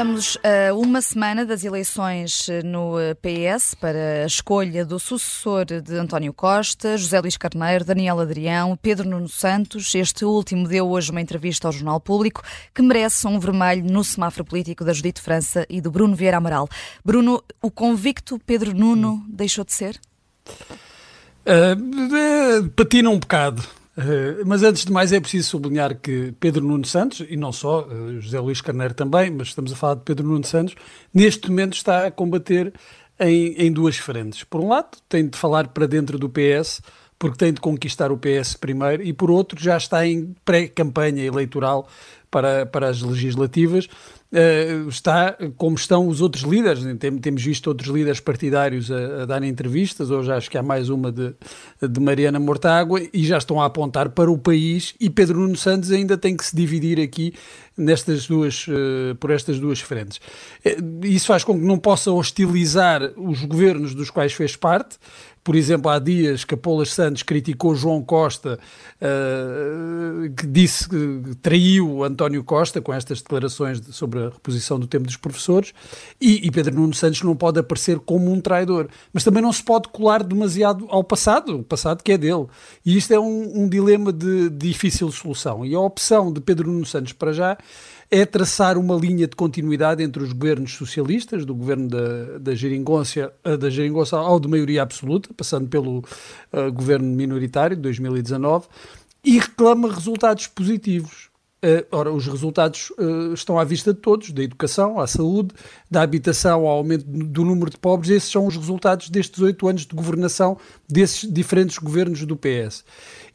Estamos a uma semana das eleições no PS para a escolha do sucessor de António Costa, José Luís Carneiro, Daniel Adrião, Pedro Nuno Santos. Este último deu hoje uma entrevista ao Jornal Público que merece um vermelho no semáforo político da Judite França e do Bruno Vieira Amaral. Bruno, o convicto Pedro Nuno deixou de ser? Uh, patina um bocado. Uh, mas antes de mais é preciso sublinhar que Pedro Nuno Santos, e não só, uh, José Luís Carneiro também, mas estamos a falar de Pedro Nuno Santos, neste momento está a combater em, em duas frentes. Por um lado, tem de falar para dentro do PS, porque tem de conquistar o PS primeiro, e por outro, já está em pré-campanha eleitoral para, para as legislativas, uh, está como estão os outros líderes. Tem, temos visto outros líderes partidários a, a darem entrevistas, hoje acho que há mais uma de, de Mariana Mortágua, e já estão a apontar para o país, e Pedro Nuno Santos ainda tem que se dividir aqui nestas duas, uh, por estas duas frentes. Uh, isso faz com que não possa hostilizar os governos dos quais fez parte, por exemplo, há dias Capolas Santos criticou João Costa, uh, que disse que traiu António Costa com estas declarações de, sobre a reposição do tempo dos professores, e, e, Pedro Nuno Santos não pode aparecer como um traidor. Mas também não se pode colar demasiado ao passado, o passado que é dele. E isto é um, um dilema de, de difícil solução. E a opção de Pedro Nuno Santos, para já, é traçar uma linha de continuidade entre os governos socialistas, do governo da, da, Geringonça, eh, da Geringonça ao de maioria absoluta, passando pelo uh, governo minoritário de 2019, e reclama resultados positivos. Uh, ora, os resultados uh, estão à vista de todos, da educação à saúde, da habitação ao aumento do número de pobres, esses são os resultados destes oito anos de governação desses diferentes governos do PS.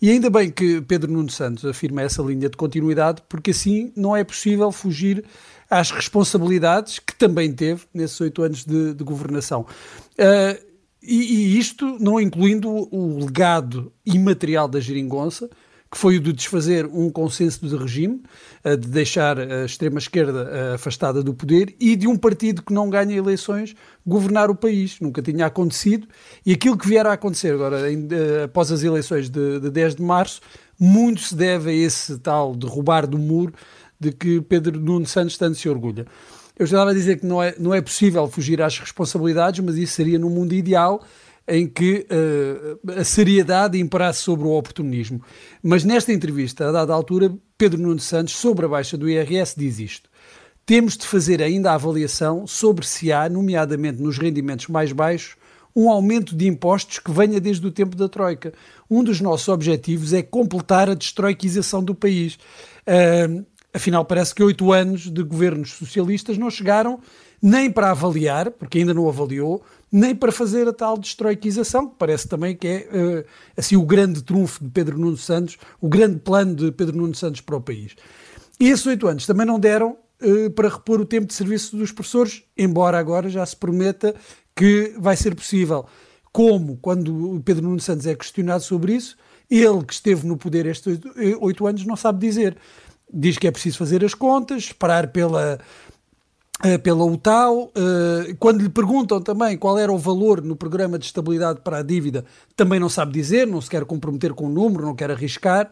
E ainda bem que Pedro Nuno Santos afirma essa linha de continuidade, porque assim não é possível fugir às responsabilidades que também teve nesses oito anos de, de governação. Uh, e, e, isto não incluindo o legado imaterial da geringonça, que foi o de desfazer um consenso de regime, de deixar a extrema-esquerda afastada do poder e de um partido que não ganha eleições governar o país. Nunca tinha acontecido. E aquilo que vier a acontecer agora, após as eleições de, de 10 de março, muito se deve a esse tal derrubar do muro de que Pedro Nuno Santos tanto se orgulha. Eu estava a dizer que não é, não é possível fugir às responsabilidades, mas isso seria no mundo ideal em que uh, a seriedade imperasse sobre o oportunismo. Mas nesta entrevista, a dada altura, Pedro Nuno Santos, sobre a baixa do IRS, diz isto. Temos de fazer ainda a avaliação sobre se há, nomeadamente nos rendimentos mais baixos, um aumento de impostos que venha desde o tempo da Troika. Um dos nossos objetivos é completar a destroiquização do país. Uh, afinal, parece que oito anos de governos socialistas não chegaram nem para avaliar, porque ainda não avaliou, nem para fazer a tal destroiquização, que parece também que é uh, assim o grande trunfo de Pedro Nuno Santos, o grande plano de Pedro Nuno Santos para o país. E esses oito anos também não deram uh, para repor o tempo de serviço dos professores, embora agora já se prometa que vai ser possível. Como, quando o Pedro Nuno Santos é questionado sobre isso, ele que esteve no poder estes oito anos não sabe dizer. Diz que é preciso fazer as contas, esperar pela eh, pela UTAU. Eh, quando lhe perguntam também qual era o valor no programa de estabilidade para a dívida, também não sabe dizer, não se quer comprometer com o um número, não quer arriscar.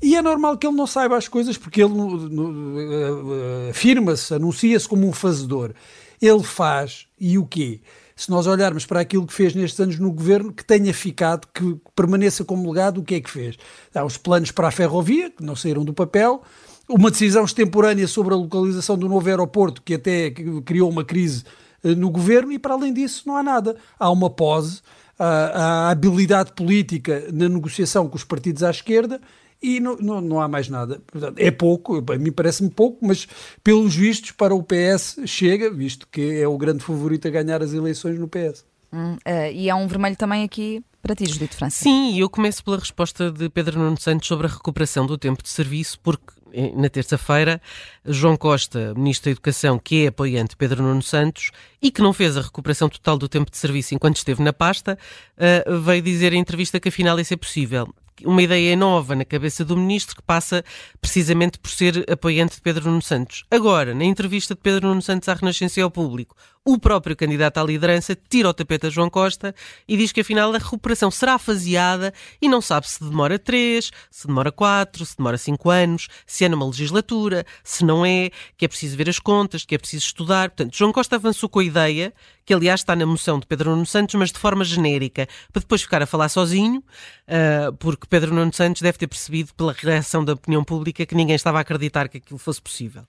E é normal que ele não saiba as coisas, porque ele eh, afirma-se, anuncia-se como um fazedor. Ele faz, e o quê? Se nós olharmos para aquilo que fez nestes anos no governo, que tenha ficado, que permaneça como legado, o que é que fez? Há os planos para a ferrovia, que não saíram do papel, uma decisão extemporânea sobre a localização do novo aeroporto, que até criou uma crise eh, no governo, e para além disso não há nada. Há uma pose, há, habilidade política na negociação com os partidos à esquerda e não, não, não há mais nada. É pouco, a mim parece-me pouco, mas pelos vistos para o PS chega, visto que é o grande favorito a ganhar as eleições no PS. Hum, uh, e há um vermelho também aqui para ti, Judito França. Sim, eu começo pela resposta de Pedro Nuno Santos sobre a recuperação do tempo de serviço, porque na terça-feira, João Costa, Ministro da Educação, que é apoiante de Pedro Nuno Santos e que não fez a recuperação total do tempo de serviço enquanto esteve na pasta, uh, veio dizer em entrevista que afinal isso é possível uma ideia nova na cabeça do ministro que passa precisamente por ser apoiante de Pedro Nuno Santos. Agora, na entrevista de Pedro Nuno Santos à Renascença e ao público, o próprio candidato à liderança tira o tapete a João Costa e diz que afinal a recuperação será faseada e não sabe se demora três, se demora quatro, se demora cinco anos, se é numa legislatura, se não é, que é preciso ver as contas, que é preciso estudar. Portanto, João Costa avançou com a ideia que aliás está na moção de Pedro Nuno Santos, mas de forma genérica, para depois ficar a falar sozinho, uh, porque Pedro Nuno Santos deve ter percebido pela reação da opinião pública que ninguém estava a acreditar que aquilo fosse possível.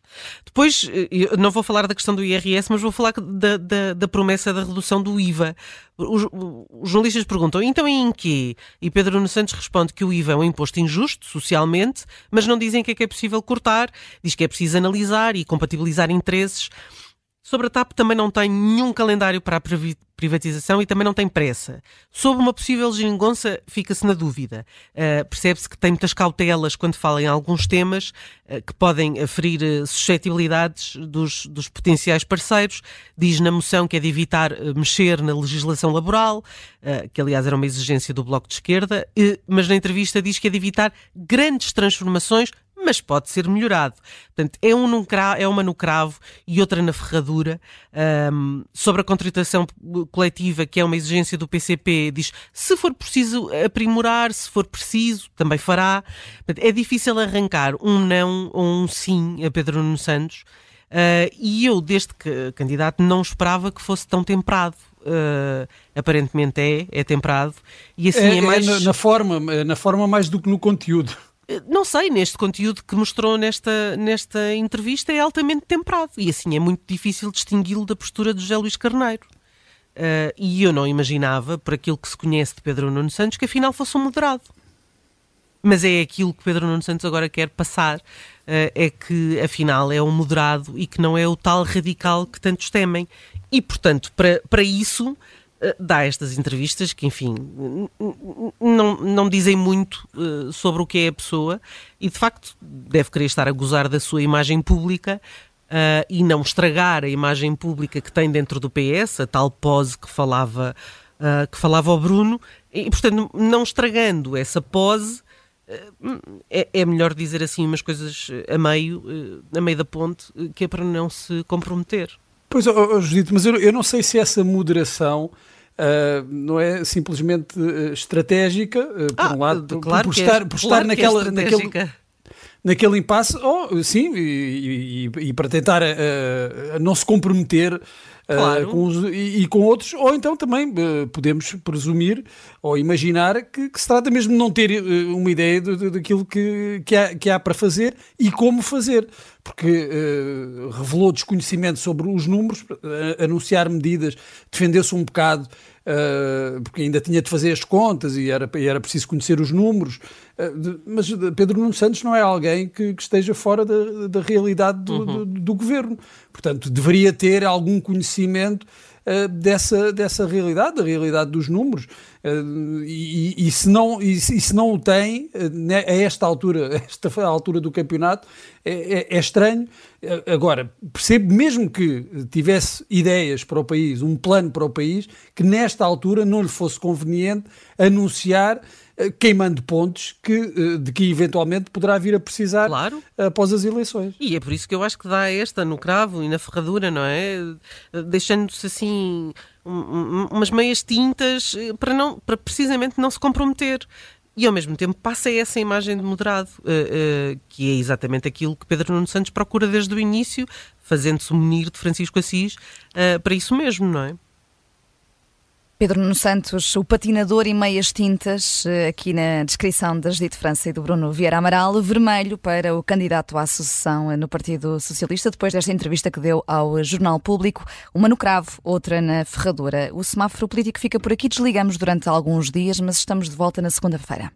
Depois, uh, não vou falar da questão do IRS, mas vou falar da, da, da promessa da redução do IVA. Os, os, jornalistas perguntam, então em quê? E Pedro Nuno Santos responde que o IVA é um imposto injusto, socialmente, mas não dizem que é que é possível cortar, diz que é preciso analisar e compatibilizar interesses. Sobre a TAP também não tem nenhum calendário para a privatização e também não tem pressa. Sobre uma possível geringonça, fica-se na dúvida. Uh, Percebe-se que tem muitas cautelas quando fala em alguns temas uh, que podem ferir uh, suscetibilidades dos, dos, potenciais parceiros. Diz na moção que é de evitar mexer na legislação laboral, que aliás era uma exigência do Bloco de Esquerda, mas na entrevista diz que é de evitar grandes transformações mas pode ser melhorado. Portanto, é, um num cravo, é uma no cravo e outra na ferradura. Um, sobre a contratação coletiva, que é uma exigência do PCP, diz se for preciso aprimorar, se for preciso, também fará. Portanto, é difícil arrancar um não ou um sim a Pedro Nuno Santos. Uh, e eu, desde que candidato, não esperava que fosse tão temperado. Uh, aparentemente é, é temperado. E assim é, é mais. É na, na, forma, na forma mais do que no conteúdo. Não sei, neste conteúdo que mostrou nesta, nesta entrevista é altamente temperado e assim é muito difícil distingui-lo da postura de José Luís Carneiro. Uh, e eu não imaginava, por aquilo que se conhece de Pedro Nuno Santos, que afinal fosse um moderado. Mas é aquilo que Pedro Nuno Santos agora quer passar, uh, é que afinal é um moderado e que não é o tal radical que tantos temem. E, portanto, para, para isso, dá estas entrevistas que, enfim, não, não dizem muito uh, sobre o que é a pessoa e, de facto, deve querer estar a gozar da sua imagem pública uh, e não estragar a imagem pública que tem dentro do PS, a tal pose que falava, uh, que falava ao Bruno, e, portanto, não estragando essa pose. É, é, melhor dizer assim umas coisas a meio, a meio da ponte, que é para não se comprometer. Pois, oh, Judito, mas eu, eu não sei se essa moderação Uh, não é simplesmente uh, estratégica, uh, por ah, um lado, por, claro por, por estar, é, por claro estar naquela, é naquele, naquele impasse, oh, sim, e, e, e para tentar não se comprometer claro. uh, com os, e, e, com outros, ou então também uh, podemos presumir ou imaginar que, que, se trata mesmo de não ter uh, uma ideia daquilo que, que, há, que há para fazer e como fazer, porque revelou desconhecimento sobre os números, anunciar medidas, defendeu-se um bocado Uh, porque ainda tinha de fazer as contas e era, e era preciso conhecer os números. Uh, de, mas Pedro Nuno Santos não é alguém que, que esteja fora da, da realidade do, uhum. do, do, governo. Portanto, deveria ter algum conhecimento uh, dessa, dessa realidade, da realidade dos números. E, e, se não, e, e, se não o tem, né, a esta altura, a esta altura do campeonato, é, é, é estranho. Agora, percebo mesmo que tivesse ideias para o país, um plano para o país, que nesta altura não lhe fosse conveniente anunciar eh, queimando pontos que, eh, de que eventualmente poderá vir a precisar claro. após as eleições. E é por isso que eu acho que dá esta no cravo e na ferradura, não é? Deixando-se assim umas meias tintas eh, para, não, para precisamente não se comprometer e ao mesmo tempo passa essa imagem de moderado, uh, uh, que é exatamente aquilo que Pedro Nuno Santos procura desde o início, fazendo-se munir de Francisco Assis uh, para isso mesmo, não é? Pedro Nuno Santos, o patinador e meias tintas, aqui na descrição da Judite França e do Bruno Vieira Amaral, vermelho para o candidato à sucessão no Partido Socialista, depois desta entrevista que deu ao Jornal Público, uma no cravo, outra na ferradura. O semáforo político fica por aqui, desligamos durante alguns dias, mas estamos de volta na segunda-feira.